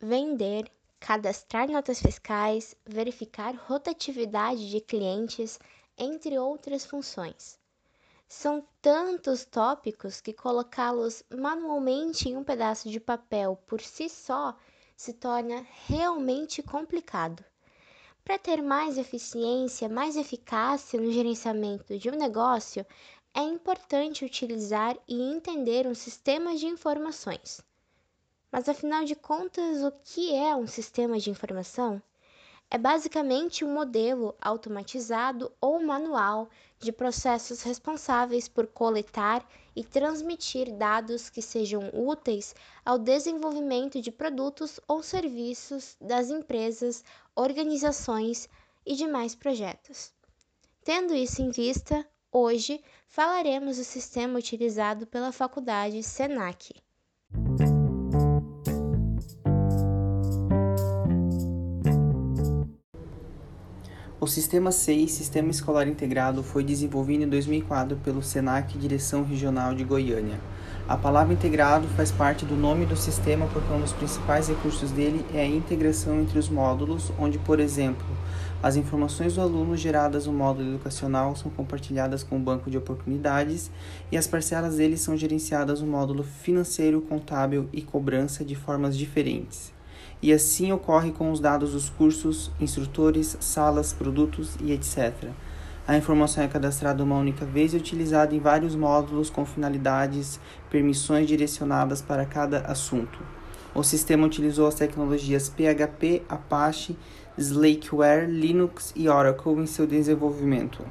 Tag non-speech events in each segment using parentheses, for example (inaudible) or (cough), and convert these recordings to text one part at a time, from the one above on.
vender, cadastrar notas fiscais, verificar rotatividade de clientes, entre outras funções. São tantos tópicos que colocá-los manualmente em um pedaço de papel por si só se torna realmente complicado. Para ter mais eficiência, mais eficácia no gerenciamento de um negócio, é importante utilizar e entender um sistema de informações. Mas afinal de contas, o que é um sistema de informação? É basicamente um modelo automatizado ou manual de processos responsáveis por coletar e transmitir dados que sejam úteis ao desenvolvimento de produtos ou serviços das empresas, organizações e demais projetos. Tendo isso em vista, hoje falaremos do sistema utilizado pela Faculdade SENAC. O Sistema SEI, Sistema Escolar Integrado, foi desenvolvido em 2004 pelo SENAC Direção Regional de Goiânia. A palavra integrado faz parte do nome do sistema porque um dos principais recursos dele é a integração entre os módulos, onde, por exemplo, as informações do aluno geradas no módulo educacional são compartilhadas com o banco de oportunidades e as parcelas dele são gerenciadas no módulo financeiro, contábil e cobrança de formas diferentes e assim ocorre com os dados dos cursos, instrutores, salas, produtos e etc. A informação é cadastrada uma única vez e utilizada em vários módulos com finalidades, permissões direcionadas para cada assunto. O sistema utilizou as tecnologias PHP, Apache, Slackware, Linux e Oracle em seu desenvolvimento.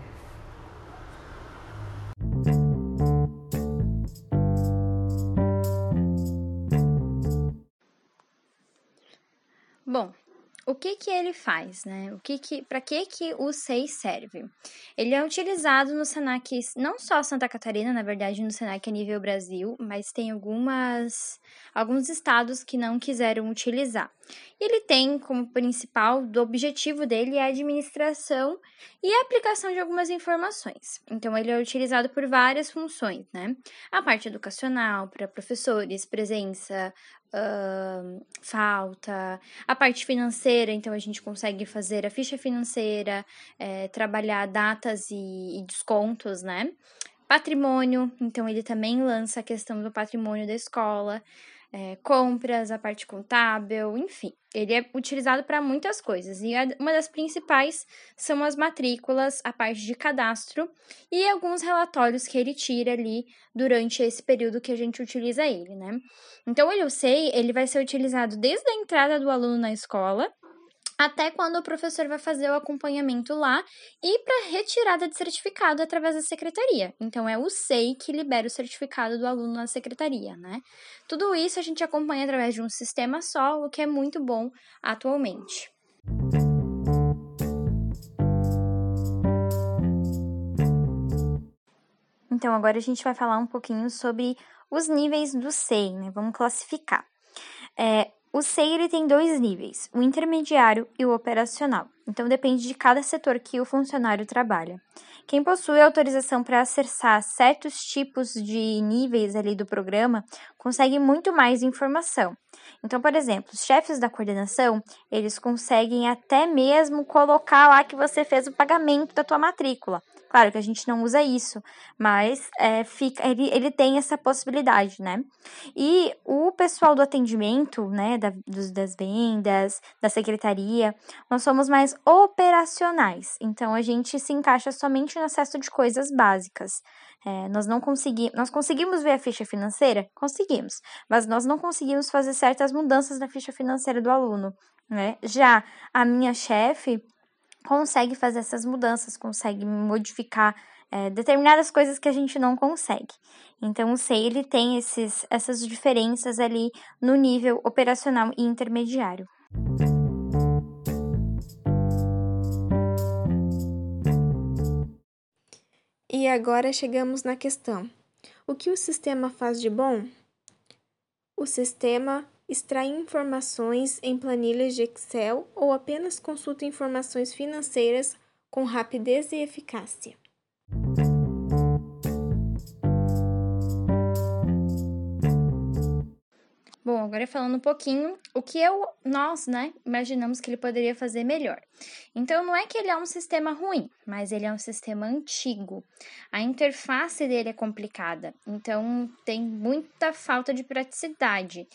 Que que ele faz, né? O que que, para que que o SEI serve? Ele é utilizado no Senac, não só Santa Catarina, na verdade, no Senac a nível Brasil, mas tem algumas alguns estados que não quiseram utilizar. Ele tem como principal do objetivo dele a administração e a aplicação de algumas informações. Então ele é utilizado por várias funções, né? A parte educacional para professores, presença, uh, falta, a parte financeira, então a gente consegue fazer a ficha financeira, é, trabalhar datas e, e descontos, né? Patrimônio, então ele também lança a questão do patrimônio da escola é, compras, a parte contábil, enfim. Ele é utilizado para muitas coisas e uma das principais são as matrículas, a parte de cadastro e alguns relatórios que ele tira ali durante esse período que a gente utiliza ele, né? Então, eu sei, ele vai ser utilizado desde a entrada do aluno na escola até quando o professor vai fazer o acompanhamento lá e para retirada de certificado através da secretaria. Então é o SEI que libera o certificado do aluno na secretaria, né? Tudo isso a gente acompanha através de um sistema só, o que é muito bom atualmente. Então agora a gente vai falar um pouquinho sobre os níveis do SEI, né? Vamos classificar. É, o SEI ele tem dois níveis, o intermediário e o operacional. Então depende de cada setor que o funcionário trabalha. Quem possui autorização para acessar certos tipos de níveis ali do programa consegue muito mais informação. Então, por exemplo, os chefes da coordenação, eles conseguem até mesmo colocar lá que você fez o pagamento da tua matrícula. Claro que a gente não usa isso, mas é, fica, ele, ele tem essa possibilidade, né? E o pessoal do atendimento, né, da, dos, das vendas, da secretaria, nós somos mais operacionais. Então, a gente se encaixa somente no acesso de coisas básicas. É, nós não conseguimos, nós conseguimos ver a ficha financeira? Conseguimos, mas nós não conseguimos fazer certas mudanças na ficha financeira do aluno. Né? Já a minha chefe, consegue fazer essas mudanças, consegue modificar é, determinadas coisas que a gente não consegue. Então, o SEI ele tem esses, essas diferenças ali no nível operacional e intermediário. E agora chegamos na questão: o que o sistema faz de bom? O sistema extrai informações em planilhas de Excel ou apenas consulta informações financeiras com rapidez e eficácia. Bom, agora falando um pouquinho o que eu, nós, né, imaginamos que ele poderia fazer melhor. Então, não é que ele é um sistema ruim, mas ele é um sistema antigo. A interface dele é complicada, então tem muita falta de praticidade.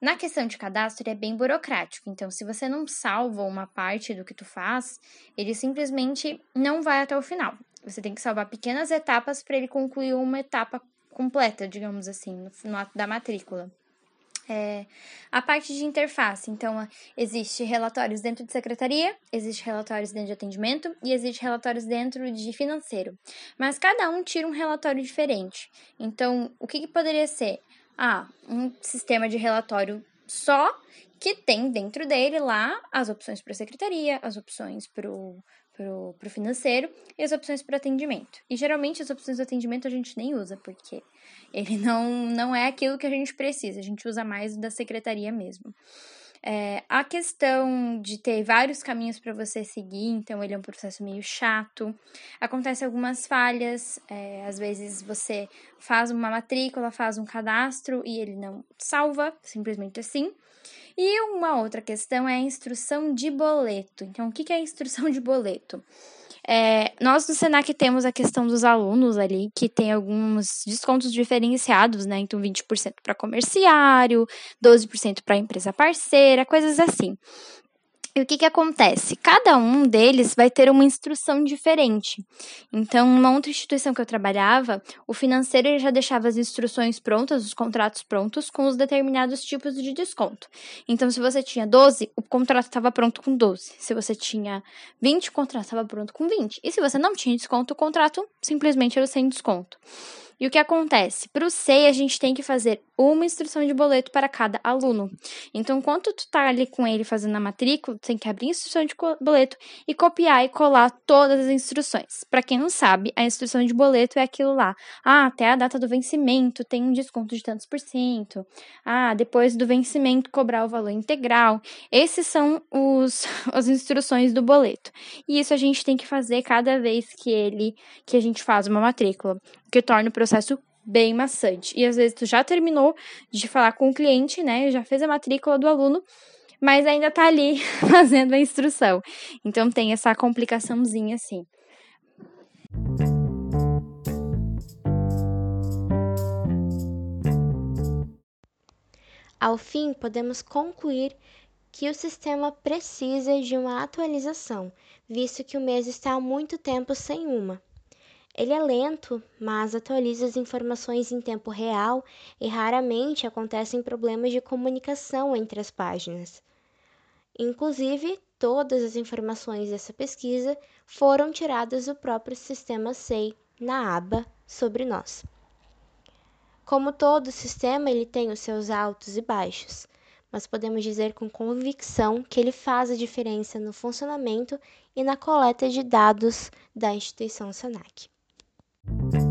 Na questão de cadastro, ele é bem burocrático. Então, se você não salva uma parte do que tu faz, ele simplesmente não vai até o final. Você tem que salvar pequenas etapas para ele concluir uma etapa completa, digamos assim, no, ato da matrícula. É, a parte de interface, então, existe relatórios dentro de secretaria, existe relatórios dentro de atendimento e existe relatórios dentro de financeiro. Mas cada um tira um relatório diferente. Então, o que, que poderia ser? Ah, um sistema de relatório só que tem dentro dele lá as opções para a secretaria, as opções para o pro, pro financeiro e as opções para atendimento. E geralmente as opções do atendimento a gente nem usa, porque ele não, não é aquilo que a gente precisa, a gente usa mais da secretaria mesmo. É, a questão de ter vários caminhos para você seguir, então ele é um processo meio chato. Acontece algumas falhas, é, às vezes você faz uma matrícula, faz um cadastro e ele não salva, simplesmente assim. E uma outra questão é a instrução de boleto. Então, o que é a instrução de boleto? É, nós no Senac temos a questão dos alunos ali, que tem alguns descontos diferenciados, né? Então, 20% para comerciário, 12% para empresa parceira, coisas assim. E o que, que acontece? Cada um deles vai ter uma instrução diferente. Então, numa outra instituição que eu trabalhava, o financeiro já deixava as instruções prontas, os contratos prontos, com os determinados tipos de desconto. Então, se você tinha 12, o contrato estava pronto com 12. Se você tinha 20, o contrato estava pronto com 20. E se você não tinha desconto, o contrato simplesmente era sem desconto. E o que acontece? Para o SEI, a gente tem que fazer uma instrução de boleto para cada aluno. Então, enquanto tu tá ali com ele fazendo a matrícula, tu tem que abrir a instrução de boleto e copiar e colar todas as instruções. Para quem não sabe, a instrução de boleto é aquilo lá. Ah, até a data do vencimento tem um desconto de tantos por cento. Ah, depois do vencimento cobrar o valor integral. Esses são os (laughs) as instruções do boleto. E isso a gente tem que fazer cada vez que ele que a gente faz uma matrícula que torna o processo bem maçante. E às vezes tu já terminou de falar com o cliente, né? Já fez a matrícula do aluno, mas ainda tá ali (laughs) fazendo a instrução. Então tem essa complicaçãozinha assim. Ao fim, podemos concluir que o sistema precisa de uma atualização, visto que o mês está há muito tempo sem uma. Ele é lento, mas atualiza as informações em tempo real e raramente acontecem problemas de comunicação entre as páginas. Inclusive, todas as informações dessa pesquisa foram tiradas do próprio sistema SEI na aba sobre nós. Como todo sistema, ele tem os seus altos e baixos, mas podemos dizer com convicção que ele faz a diferença no funcionamento e na coleta de dados da instituição SENAC. Thank you.